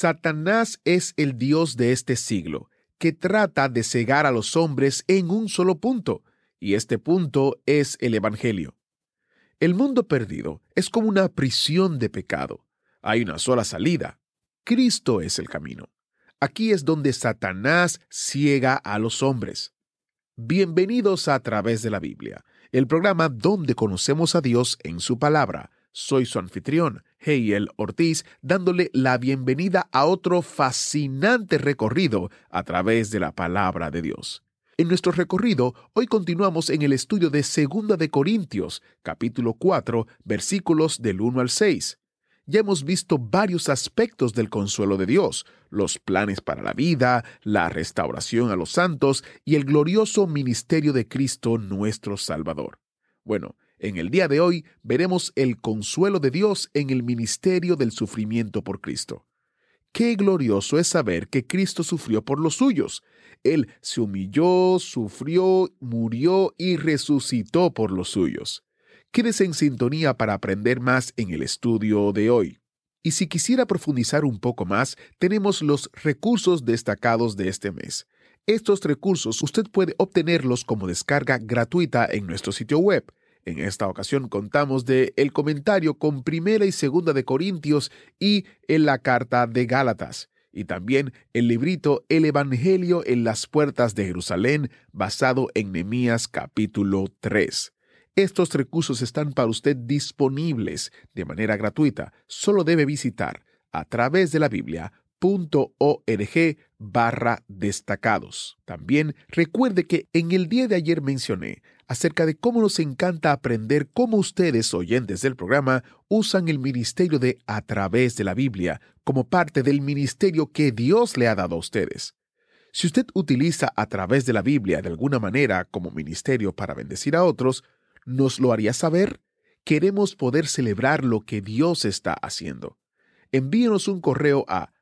Satanás es el Dios de este siglo, que trata de cegar a los hombres en un solo punto, y este punto es el Evangelio. El mundo perdido es como una prisión de pecado. Hay una sola salida. Cristo es el camino. Aquí es donde Satanás ciega a los hombres. Bienvenidos a través de la Biblia, el programa donde conocemos a Dios en su palabra. Soy su anfitrión, Heiel Ortiz, dándole la bienvenida a otro fascinante recorrido a través de la palabra de Dios. En nuestro recorrido, hoy continuamos en el estudio de Segunda de Corintios, capítulo 4, versículos del 1 al 6. Ya hemos visto varios aspectos del consuelo de Dios, los planes para la vida, la restauración a los santos y el glorioso ministerio de Cristo nuestro Salvador. Bueno, en el día de hoy veremos el consuelo de Dios en el ministerio del sufrimiento por Cristo. Qué glorioso es saber que Cristo sufrió por los suyos. Él se humilló, sufrió, murió y resucitó por los suyos. Quédese en sintonía para aprender más en el estudio de hoy. Y si quisiera profundizar un poco más, tenemos los recursos destacados de este mes. Estos recursos usted puede obtenerlos como descarga gratuita en nuestro sitio web. En esta ocasión contamos de el comentario con primera y segunda de Corintios y en la carta de Gálatas, y también el librito El Evangelio en las puertas de Jerusalén, basado en Nehemías capítulo 3. Estos recursos están para usted disponibles de manera gratuita. Solo debe visitar a través de la Biblia .org barra destacados. También recuerde que en el día de ayer mencioné acerca de cómo nos encanta aprender cómo ustedes, oyentes del programa, usan el ministerio de a través de la Biblia como parte del ministerio que Dios le ha dado a ustedes. Si usted utiliza a través de la Biblia de alguna manera como ministerio para bendecir a otros, ¿nos lo haría saber? Queremos poder celebrar lo que Dios está haciendo. Envíenos un correo a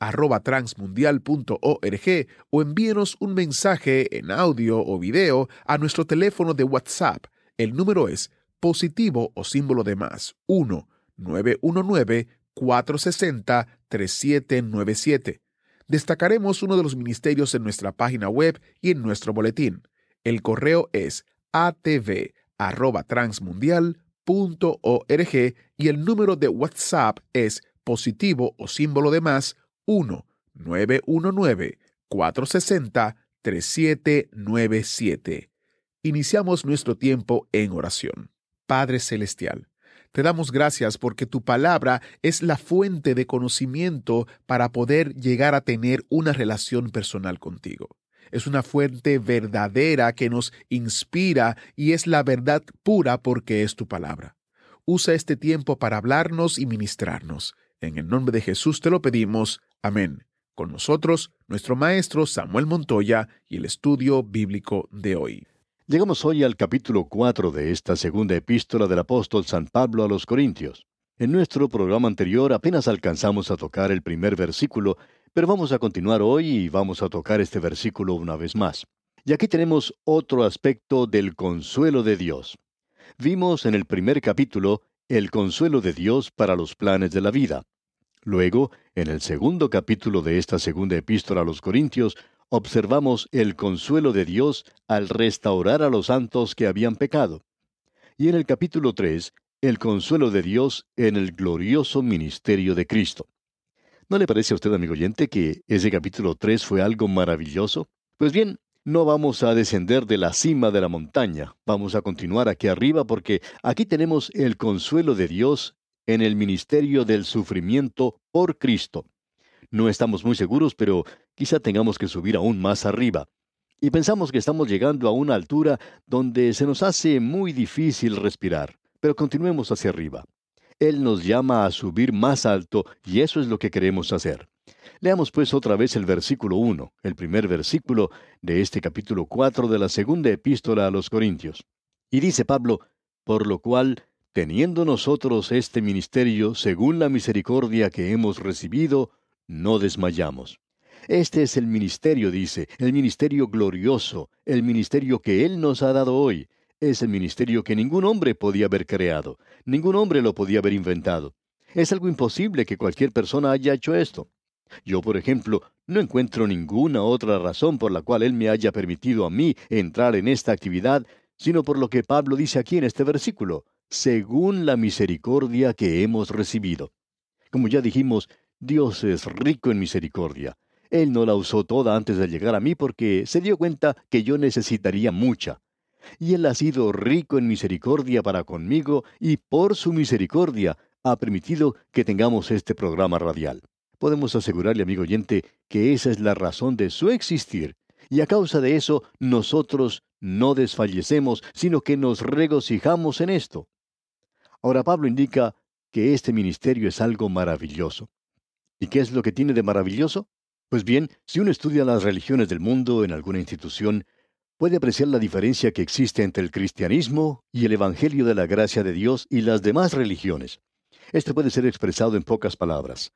atv@transmundial.org o envíenos un mensaje en audio o video a nuestro teléfono de WhatsApp. El número es positivo o símbolo de más 1 919 460 3797. Destacaremos uno de los ministerios en nuestra página web y en nuestro boletín. El correo es atv@transmundial.org y el número de WhatsApp es positivo o símbolo de más 1-919-460-3797. Iniciamos nuestro tiempo en oración. Padre Celestial, te damos gracias porque tu palabra es la fuente de conocimiento para poder llegar a tener una relación personal contigo. Es una fuente verdadera que nos inspira y es la verdad pura porque es tu palabra. Usa este tiempo para hablarnos y ministrarnos. En el nombre de Jesús te lo pedimos. Amén. Con nosotros, nuestro maestro Samuel Montoya y el estudio bíblico de hoy. Llegamos hoy al capítulo 4 de esta segunda epístola del apóstol San Pablo a los Corintios. En nuestro programa anterior apenas alcanzamos a tocar el primer versículo, pero vamos a continuar hoy y vamos a tocar este versículo una vez más. Y aquí tenemos otro aspecto del consuelo de Dios. Vimos en el primer capítulo el consuelo de Dios para los planes de la vida. Luego, en el segundo capítulo de esta segunda epístola a los Corintios, observamos el consuelo de Dios al restaurar a los santos que habían pecado. Y en el capítulo 3, el consuelo de Dios en el glorioso ministerio de Cristo. ¿No le parece a usted, amigo oyente, que ese capítulo 3 fue algo maravilloso? Pues bien, no vamos a descender de la cima de la montaña, vamos a continuar aquí arriba porque aquí tenemos el consuelo de Dios en el ministerio del sufrimiento por Cristo. No estamos muy seguros, pero quizá tengamos que subir aún más arriba. Y pensamos que estamos llegando a una altura donde se nos hace muy difícil respirar. Pero continuemos hacia arriba. Él nos llama a subir más alto y eso es lo que queremos hacer. Leamos pues otra vez el versículo 1, el primer versículo de este capítulo 4 de la segunda epístola a los Corintios. Y dice Pablo, por lo cual, teniendo nosotros este ministerio según la misericordia que hemos recibido, no desmayamos. Este es el ministerio, dice, el ministerio glorioso, el ministerio que Él nos ha dado hoy. Es el ministerio que ningún hombre podía haber creado, ningún hombre lo podía haber inventado. Es algo imposible que cualquier persona haya hecho esto. Yo, por ejemplo, no encuentro ninguna otra razón por la cual Él me haya permitido a mí entrar en esta actividad, sino por lo que Pablo dice aquí en este versículo, según la misericordia que hemos recibido. Como ya dijimos, Dios es rico en misericordia. Él no la usó toda antes de llegar a mí porque se dio cuenta que yo necesitaría mucha. Y Él ha sido rico en misericordia para conmigo y por su misericordia ha permitido que tengamos este programa radial. Podemos asegurarle, amigo oyente, que esa es la razón de su existir, y a causa de eso nosotros no desfallecemos, sino que nos regocijamos en esto. Ahora Pablo indica que este ministerio es algo maravilloso. ¿Y qué es lo que tiene de maravilloso? Pues bien, si uno estudia las religiones del mundo en alguna institución, puede apreciar la diferencia que existe entre el cristianismo y el Evangelio de la gracia de Dios y las demás religiones. Este puede ser expresado en pocas palabras.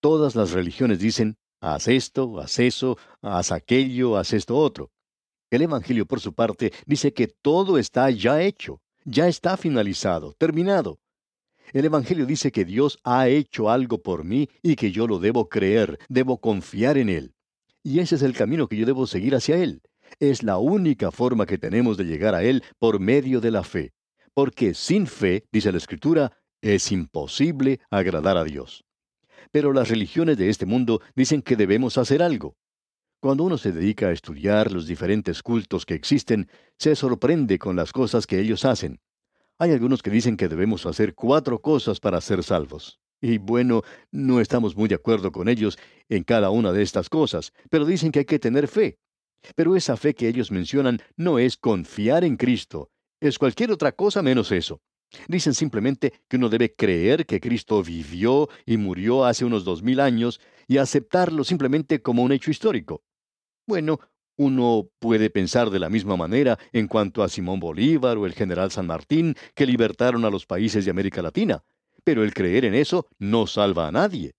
Todas las religiones dicen, haz esto, haz eso, haz aquello, haz esto otro. El Evangelio, por su parte, dice que todo está ya hecho, ya está finalizado, terminado. El Evangelio dice que Dios ha hecho algo por mí y que yo lo debo creer, debo confiar en Él. Y ese es el camino que yo debo seguir hacia Él. Es la única forma que tenemos de llegar a Él por medio de la fe. Porque sin fe, dice la Escritura, es imposible agradar a Dios. Pero las religiones de este mundo dicen que debemos hacer algo. Cuando uno se dedica a estudiar los diferentes cultos que existen, se sorprende con las cosas que ellos hacen. Hay algunos que dicen que debemos hacer cuatro cosas para ser salvos. Y bueno, no estamos muy de acuerdo con ellos en cada una de estas cosas, pero dicen que hay que tener fe. Pero esa fe que ellos mencionan no es confiar en Cristo, es cualquier otra cosa menos eso. Dicen simplemente que uno debe creer que Cristo vivió y murió hace unos dos mil años y aceptarlo simplemente como un hecho histórico. Bueno, uno puede pensar de la misma manera en cuanto a Simón Bolívar o el general San Martín, que libertaron a los países de América Latina, pero el creer en eso no salva a nadie.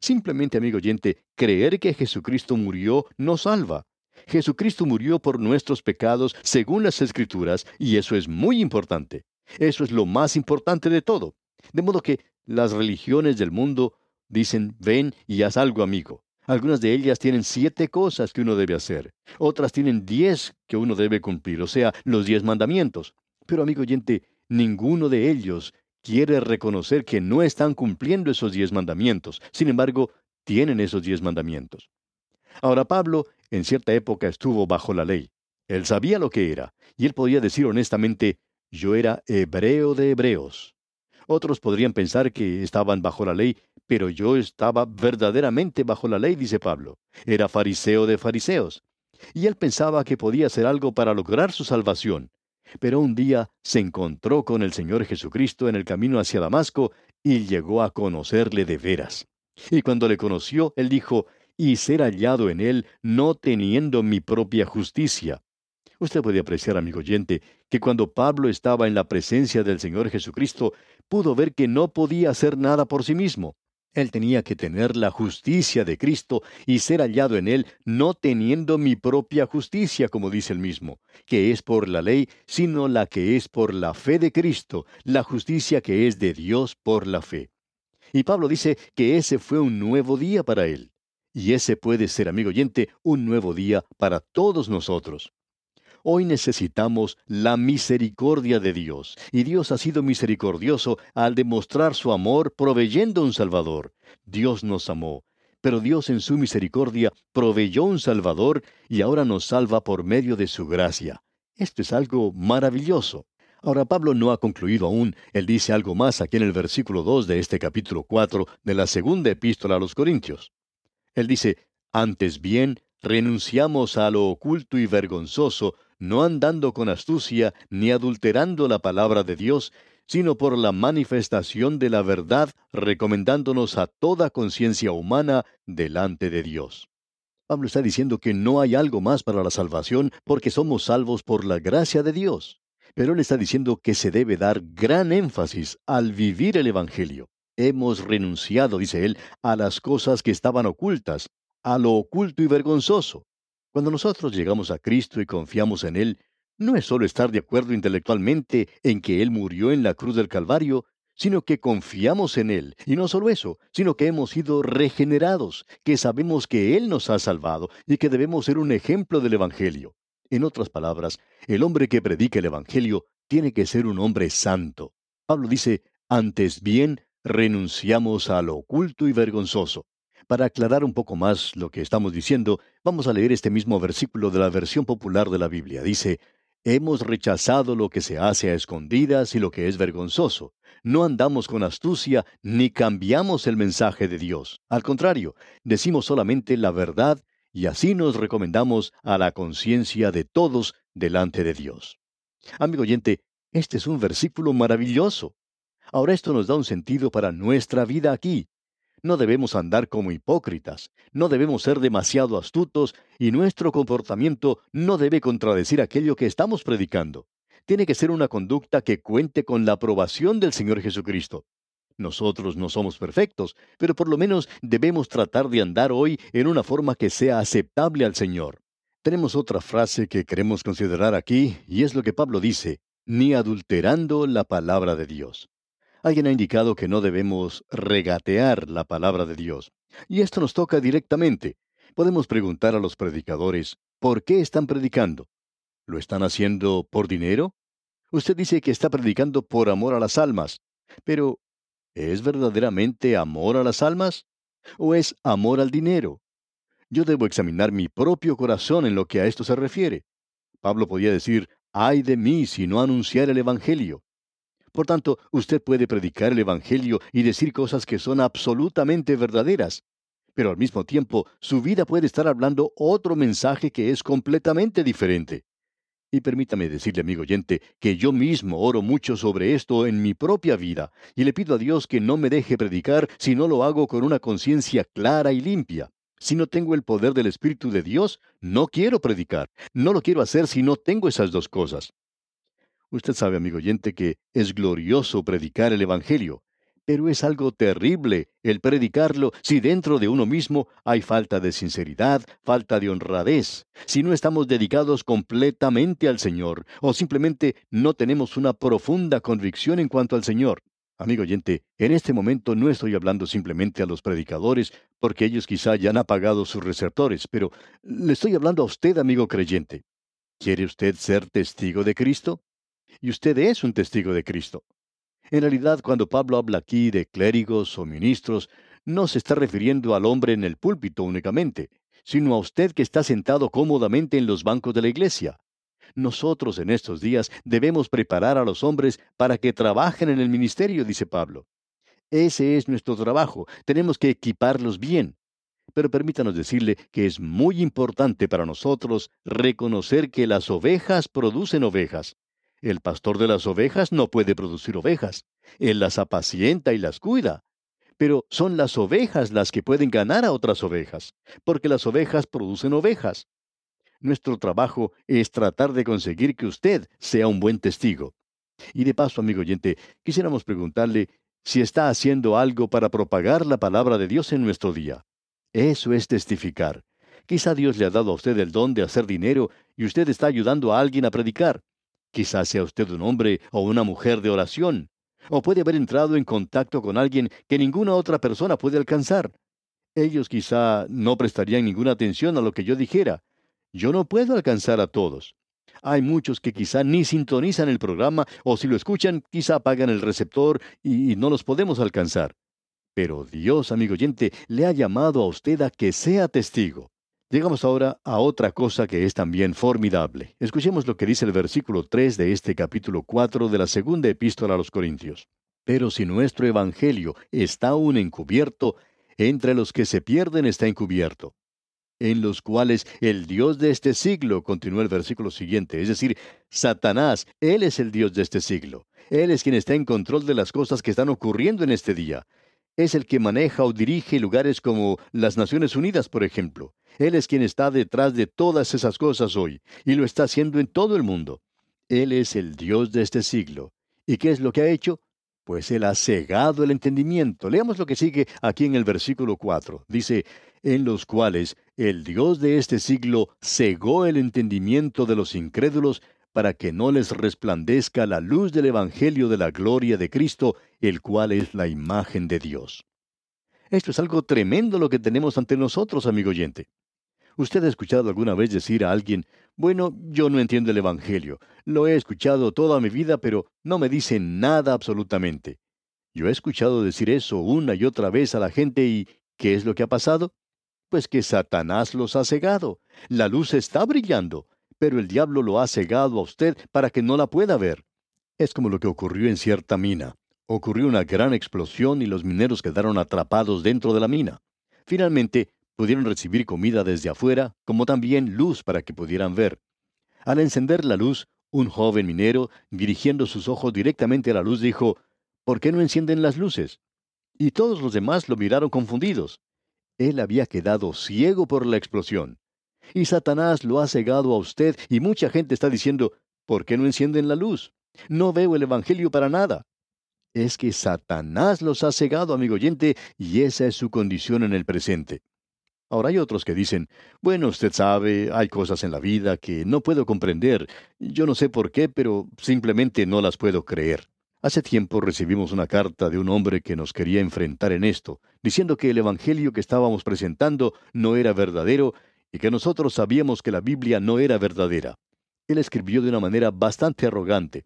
Simplemente, amigo oyente, creer que Jesucristo murió no salva. Jesucristo murió por nuestros pecados según las Escrituras, y eso es muy importante. Eso es lo más importante de todo. De modo que las religiones del mundo dicen, ven y haz algo, amigo. Algunas de ellas tienen siete cosas que uno debe hacer. Otras tienen diez que uno debe cumplir, o sea, los diez mandamientos. Pero, amigo oyente, ninguno de ellos quiere reconocer que no están cumpliendo esos diez mandamientos. Sin embargo, tienen esos diez mandamientos. Ahora, Pablo en cierta época estuvo bajo la ley. Él sabía lo que era, y él podía decir honestamente, yo era hebreo de hebreos. Otros podrían pensar que estaban bajo la ley, pero yo estaba verdaderamente bajo la ley, dice Pablo. Era fariseo de fariseos. Y él pensaba que podía hacer algo para lograr su salvación. Pero un día se encontró con el Señor Jesucristo en el camino hacia Damasco y llegó a conocerle de veras. Y cuando le conoció, él dijo, y ser hallado en él no teniendo mi propia justicia, Usted puede apreciar, amigo oyente, que cuando Pablo estaba en la presencia del Señor Jesucristo, pudo ver que no podía hacer nada por sí mismo. Él tenía que tener la justicia de Cristo y ser hallado en él, no teniendo mi propia justicia, como dice el mismo, que es por la ley, sino la que es por la fe de Cristo, la justicia que es de Dios por la fe. Y Pablo dice que ese fue un nuevo día para él. Y ese puede ser, amigo oyente, un nuevo día para todos nosotros. Hoy necesitamos la misericordia de Dios, y Dios ha sido misericordioso al demostrar su amor proveyendo un Salvador. Dios nos amó, pero Dios en su misericordia proveyó un Salvador y ahora nos salva por medio de su gracia. Esto es algo maravilloso. Ahora Pablo no ha concluido aún, él dice algo más aquí en el versículo 2 de este capítulo 4 de la segunda epístola a los Corintios. Él dice, antes bien, renunciamos a lo oculto y vergonzoso, no andando con astucia, ni adulterando la palabra de Dios, sino por la manifestación de la verdad, recomendándonos a toda conciencia humana delante de Dios. Pablo está diciendo que no hay algo más para la salvación porque somos salvos por la gracia de Dios. Pero él está diciendo que se debe dar gran énfasis al vivir el Evangelio. Hemos renunciado, dice él, a las cosas que estaban ocultas, a lo oculto y vergonzoso. Cuando nosotros llegamos a Cristo y confiamos en Él, no es solo estar de acuerdo intelectualmente en que Él murió en la cruz del Calvario, sino que confiamos en Él. Y no solo eso, sino que hemos sido regenerados, que sabemos que Él nos ha salvado y que debemos ser un ejemplo del Evangelio. En otras palabras, el hombre que predica el Evangelio tiene que ser un hombre santo. Pablo dice, antes bien, renunciamos a lo oculto y vergonzoso. Para aclarar un poco más lo que estamos diciendo, vamos a leer este mismo versículo de la versión popular de la Biblia. Dice, Hemos rechazado lo que se hace a escondidas y lo que es vergonzoso. No andamos con astucia ni cambiamos el mensaje de Dios. Al contrario, decimos solamente la verdad y así nos recomendamos a la conciencia de todos delante de Dios. Amigo oyente, este es un versículo maravilloso. Ahora esto nos da un sentido para nuestra vida aquí. No debemos andar como hipócritas, no debemos ser demasiado astutos y nuestro comportamiento no debe contradecir aquello que estamos predicando. Tiene que ser una conducta que cuente con la aprobación del Señor Jesucristo. Nosotros no somos perfectos, pero por lo menos debemos tratar de andar hoy en una forma que sea aceptable al Señor. Tenemos otra frase que queremos considerar aquí, y es lo que Pablo dice, ni adulterando la palabra de Dios. Alguien ha indicado que no debemos regatear la palabra de Dios. Y esto nos toca directamente. Podemos preguntar a los predicadores, ¿por qué están predicando? ¿Lo están haciendo por dinero? Usted dice que está predicando por amor a las almas, pero ¿es verdaderamente amor a las almas? ¿O es amor al dinero? Yo debo examinar mi propio corazón en lo que a esto se refiere. Pablo podía decir, ay de mí si no anunciar el Evangelio. Por tanto, usted puede predicar el Evangelio y decir cosas que son absolutamente verdaderas, pero al mismo tiempo su vida puede estar hablando otro mensaje que es completamente diferente. Y permítame decirle, amigo oyente, que yo mismo oro mucho sobre esto en mi propia vida, y le pido a Dios que no me deje predicar si no lo hago con una conciencia clara y limpia. Si no tengo el poder del Espíritu de Dios, no quiero predicar. No lo quiero hacer si no tengo esas dos cosas. Usted sabe, amigo oyente, que es glorioso predicar el Evangelio, pero es algo terrible el predicarlo si dentro de uno mismo hay falta de sinceridad, falta de honradez, si no estamos dedicados completamente al Señor o simplemente no tenemos una profunda convicción en cuanto al Señor. Amigo oyente, en este momento no estoy hablando simplemente a los predicadores, porque ellos quizá ya han apagado sus receptores, pero le estoy hablando a usted, amigo creyente. ¿Quiere usted ser testigo de Cristo? Y usted es un testigo de Cristo. En realidad, cuando Pablo habla aquí de clérigos o ministros, no se está refiriendo al hombre en el púlpito únicamente, sino a usted que está sentado cómodamente en los bancos de la iglesia. Nosotros en estos días debemos preparar a los hombres para que trabajen en el ministerio, dice Pablo. Ese es nuestro trabajo, tenemos que equiparlos bien. Pero permítanos decirle que es muy importante para nosotros reconocer que las ovejas producen ovejas. El pastor de las ovejas no puede producir ovejas. Él las apacienta y las cuida. Pero son las ovejas las que pueden ganar a otras ovejas, porque las ovejas producen ovejas. Nuestro trabajo es tratar de conseguir que usted sea un buen testigo. Y de paso, amigo oyente, quisiéramos preguntarle si está haciendo algo para propagar la palabra de Dios en nuestro día. Eso es testificar. Quizá Dios le ha dado a usted el don de hacer dinero y usted está ayudando a alguien a predicar. Quizás sea usted un hombre o una mujer de oración, o puede haber entrado en contacto con alguien que ninguna otra persona puede alcanzar. Ellos quizá no prestarían ninguna atención a lo que yo dijera. Yo no puedo alcanzar a todos. Hay muchos que quizá ni sintonizan el programa o si lo escuchan quizá apagan el receptor y no los podemos alcanzar. Pero Dios, amigo oyente, le ha llamado a usted a que sea testigo. Llegamos ahora a otra cosa que es también formidable. Escuchemos lo que dice el versículo 3 de este capítulo 4 de la segunda epístola a los Corintios. Pero si nuestro Evangelio está aún encubierto, entre los que se pierden está encubierto. en los cuales el Dios de este siglo, continúa el versículo siguiente, es decir, Satanás, Él es el Dios de este siglo. Él es quien está en control de las cosas que están ocurriendo en este día. Es el que maneja o dirige lugares como las Naciones Unidas, por ejemplo. Él es quien está detrás de todas esas cosas hoy, y lo está haciendo en todo el mundo. Él es el Dios de este siglo. ¿Y qué es lo que ha hecho? Pues Él ha cegado el entendimiento. Leamos lo que sigue aquí en el versículo 4. Dice, en los cuales el Dios de este siglo cegó el entendimiento de los incrédulos para que no les resplandezca la luz del Evangelio de la gloria de Cristo, el cual es la imagen de Dios. Esto es algo tremendo lo que tenemos ante nosotros, amigo oyente. ¿Usted ha escuchado alguna vez decir a alguien, bueno, yo no entiendo el Evangelio, lo he escuchado toda mi vida, pero no me dice nada absolutamente? Yo he escuchado decir eso una y otra vez a la gente y ¿qué es lo que ha pasado? Pues que Satanás los ha cegado. La luz está brillando, pero el diablo lo ha cegado a usted para que no la pueda ver. Es como lo que ocurrió en cierta mina. Ocurrió una gran explosión y los mineros quedaron atrapados dentro de la mina. Finalmente, pudieron recibir comida desde afuera, como también luz para que pudieran ver. Al encender la luz, un joven minero, dirigiendo sus ojos directamente a la luz, dijo, ¿Por qué no encienden las luces? Y todos los demás lo miraron confundidos. Él había quedado ciego por la explosión. Y Satanás lo ha cegado a usted y mucha gente está diciendo, ¿por qué no encienden la luz? No veo el Evangelio para nada. Es que Satanás los ha cegado, amigo oyente, y esa es su condición en el presente. Ahora hay otros que dicen, bueno, usted sabe, hay cosas en la vida que no puedo comprender, yo no sé por qué, pero simplemente no las puedo creer. Hace tiempo recibimos una carta de un hombre que nos quería enfrentar en esto, diciendo que el Evangelio que estábamos presentando no era verdadero y que nosotros sabíamos que la Biblia no era verdadera. Él escribió de una manera bastante arrogante.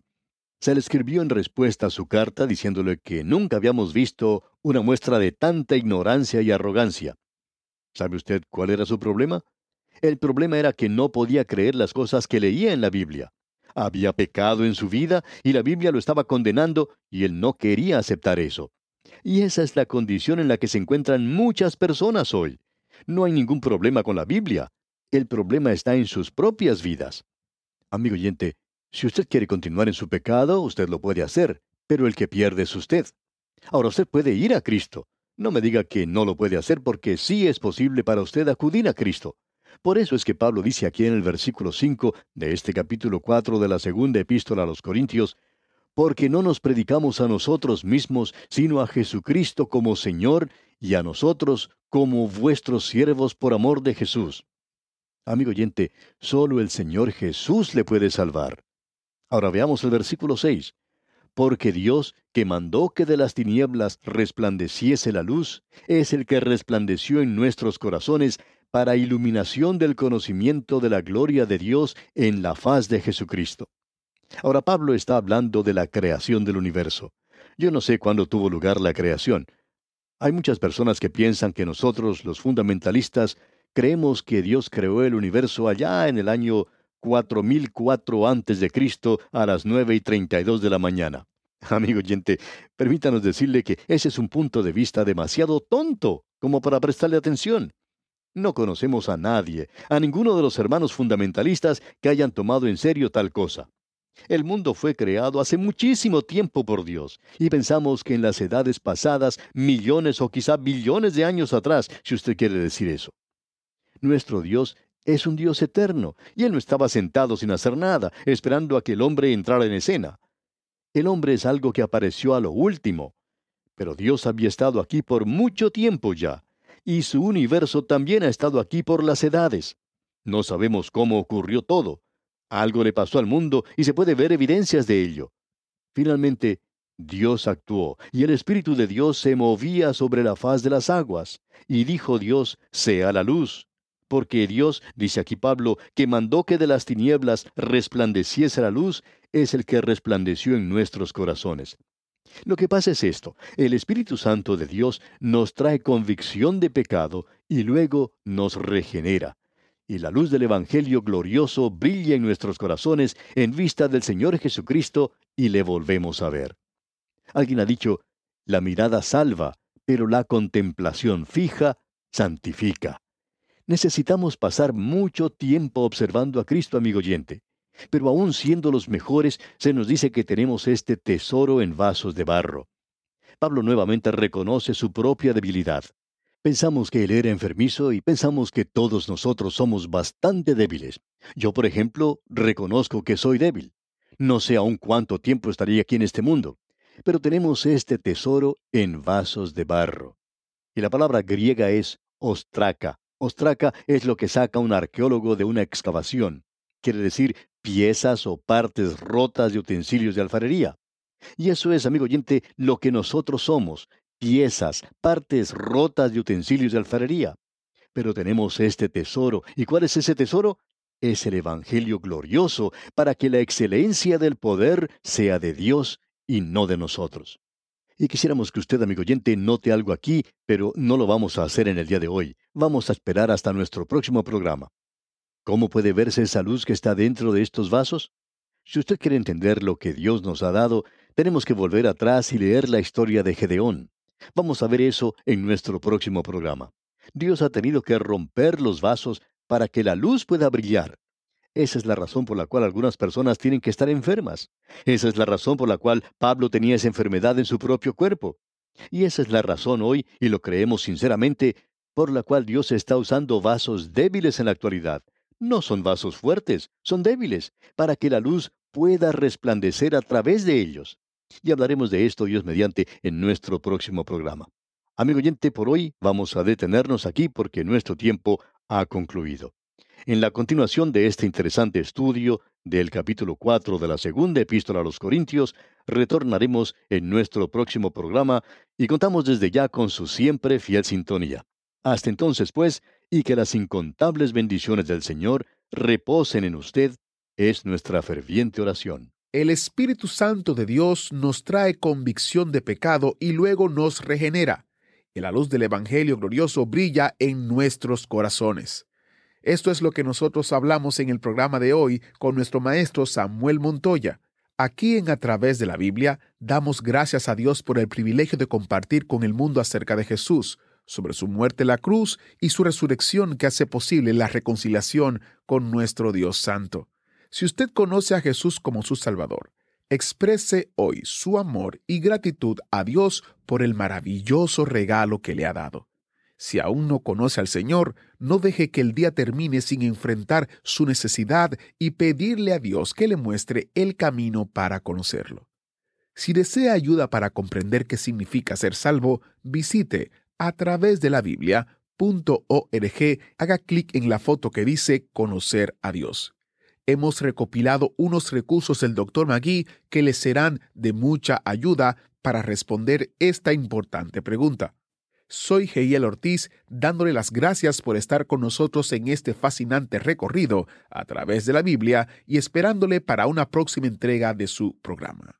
Se le escribió en respuesta a su carta diciéndole que nunca habíamos visto una muestra de tanta ignorancia y arrogancia. ¿Sabe usted cuál era su problema? El problema era que no podía creer las cosas que leía en la Biblia. Había pecado en su vida y la Biblia lo estaba condenando y él no quería aceptar eso. Y esa es la condición en la que se encuentran muchas personas hoy. No hay ningún problema con la Biblia. El problema está en sus propias vidas. Amigo oyente, si usted quiere continuar en su pecado, usted lo puede hacer, pero el que pierde es usted. Ahora usted puede ir a Cristo. No me diga que no lo puede hacer porque sí es posible para usted acudir a Cristo. Por eso es que Pablo dice aquí en el versículo 5 de este capítulo 4 de la segunda epístola a los Corintios, porque no nos predicamos a nosotros mismos, sino a Jesucristo como Señor y a nosotros como vuestros siervos por amor de Jesús. Amigo oyente, solo el Señor Jesús le puede salvar. Ahora veamos el versículo 6. Porque Dios, que mandó que de las tinieblas resplandeciese la luz, es el que resplandeció en nuestros corazones para iluminación del conocimiento de la gloria de Dios en la faz de Jesucristo. Ahora Pablo está hablando de la creación del universo. Yo no sé cuándo tuvo lugar la creación, hay muchas personas que piensan que nosotros, los fundamentalistas, creemos que Dios creó el universo allá en el año 4004 antes de Cristo a las nueve y treinta y dos de la mañana. Amigo oyente, permítanos decirle que ese es un punto de vista demasiado tonto como para prestarle atención. No conocemos a nadie, a ninguno de los hermanos fundamentalistas que hayan tomado en serio tal cosa. El mundo fue creado hace muchísimo tiempo por Dios, y pensamos que en las edades pasadas, millones o quizá billones de años atrás, si usted quiere decir eso. Nuestro Dios es un Dios eterno, y Él no estaba sentado sin hacer nada, esperando a que el hombre entrara en escena. El hombre es algo que apareció a lo último, pero Dios había estado aquí por mucho tiempo ya, y su universo también ha estado aquí por las edades. No sabemos cómo ocurrió todo, algo le pasó al mundo y se puede ver evidencias de ello. Finalmente, Dios actuó, y el Espíritu de Dios se movía sobre la faz de las aguas, y dijo Dios, sea la luz. Porque Dios, dice aquí Pablo, que mandó que de las tinieblas resplandeciese la luz, es el que resplandeció en nuestros corazones. Lo que pasa es esto, el Espíritu Santo de Dios nos trae convicción de pecado y luego nos regenera y la luz del Evangelio glorioso brilla en nuestros corazones en vista del Señor Jesucristo y le volvemos a ver. Alguien ha dicho, la mirada salva, pero la contemplación fija santifica. Necesitamos pasar mucho tiempo observando a Cristo, amigo oyente. Pero aún siendo los mejores, se nos dice que tenemos este tesoro en vasos de barro. Pablo nuevamente reconoce su propia debilidad. Pensamos que él era enfermizo y pensamos que todos nosotros somos bastante débiles. Yo, por ejemplo, reconozco que soy débil. No sé aún cuánto tiempo estaría aquí en este mundo, pero tenemos este tesoro en vasos de barro. Y la palabra griega es ostraca. Ostraca es lo que saca un arqueólogo de una excavación. Quiere decir piezas o partes rotas de utensilios de alfarería. Y eso es, amigo oyente, lo que nosotros somos, piezas, partes rotas de utensilios de alfarería. Pero tenemos este tesoro. ¿Y cuál es ese tesoro? Es el Evangelio glorioso para que la excelencia del poder sea de Dios y no de nosotros. Y quisiéramos que usted, amigo oyente, note algo aquí, pero no lo vamos a hacer en el día de hoy. Vamos a esperar hasta nuestro próximo programa. ¿Cómo puede verse esa luz que está dentro de estos vasos? Si usted quiere entender lo que Dios nos ha dado, tenemos que volver atrás y leer la historia de Gedeón. Vamos a ver eso en nuestro próximo programa. Dios ha tenido que romper los vasos para que la luz pueda brillar. Esa es la razón por la cual algunas personas tienen que estar enfermas. Esa es la razón por la cual Pablo tenía esa enfermedad en su propio cuerpo. Y esa es la razón hoy, y lo creemos sinceramente, por la cual Dios está usando vasos débiles en la actualidad. No son vasos fuertes, son débiles, para que la luz pueda resplandecer a través de ellos. Y hablaremos de esto, Dios mediante, en nuestro próximo programa. Amigo oyente, por hoy vamos a detenernos aquí porque nuestro tiempo ha concluido. En la continuación de este interesante estudio del capítulo 4 de la segunda epístola a los Corintios, retornaremos en nuestro próximo programa y contamos desde ya con su siempre fiel sintonía. Hasta entonces, pues, y que las incontables bendiciones del Señor reposen en usted, es nuestra ferviente oración. El Espíritu Santo de Dios nos trae convicción de pecado y luego nos regenera. Y la luz del Evangelio glorioso brilla en nuestros corazones. Esto es lo que nosotros hablamos en el programa de hoy con nuestro maestro Samuel Montoya. Aquí en A través de la Biblia damos gracias a Dios por el privilegio de compartir con el mundo acerca de Jesús, sobre su muerte en la cruz y su resurrección que hace posible la reconciliación con nuestro Dios Santo. Si usted conoce a Jesús como su Salvador, exprese hoy su amor y gratitud a Dios por el maravilloso regalo que le ha dado. Si aún no conoce al Señor, no deje que el día termine sin enfrentar su necesidad y pedirle a Dios que le muestre el camino para conocerlo. Si desea ayuda para comprender qué significa ser salvo, visite a través de la Biblia.org, haga clic en la foto que dice Conocer a Dios hemos recopilado unos recursos del Dr. Magui que les serán de mucha ayuda para responder esta importante pregunta. Soy Geiel Ortiz dándole las gracias por estar con nosotros en este fascinante recorrido a través de la Biblia y esperándole para una próxima entrega de su programa.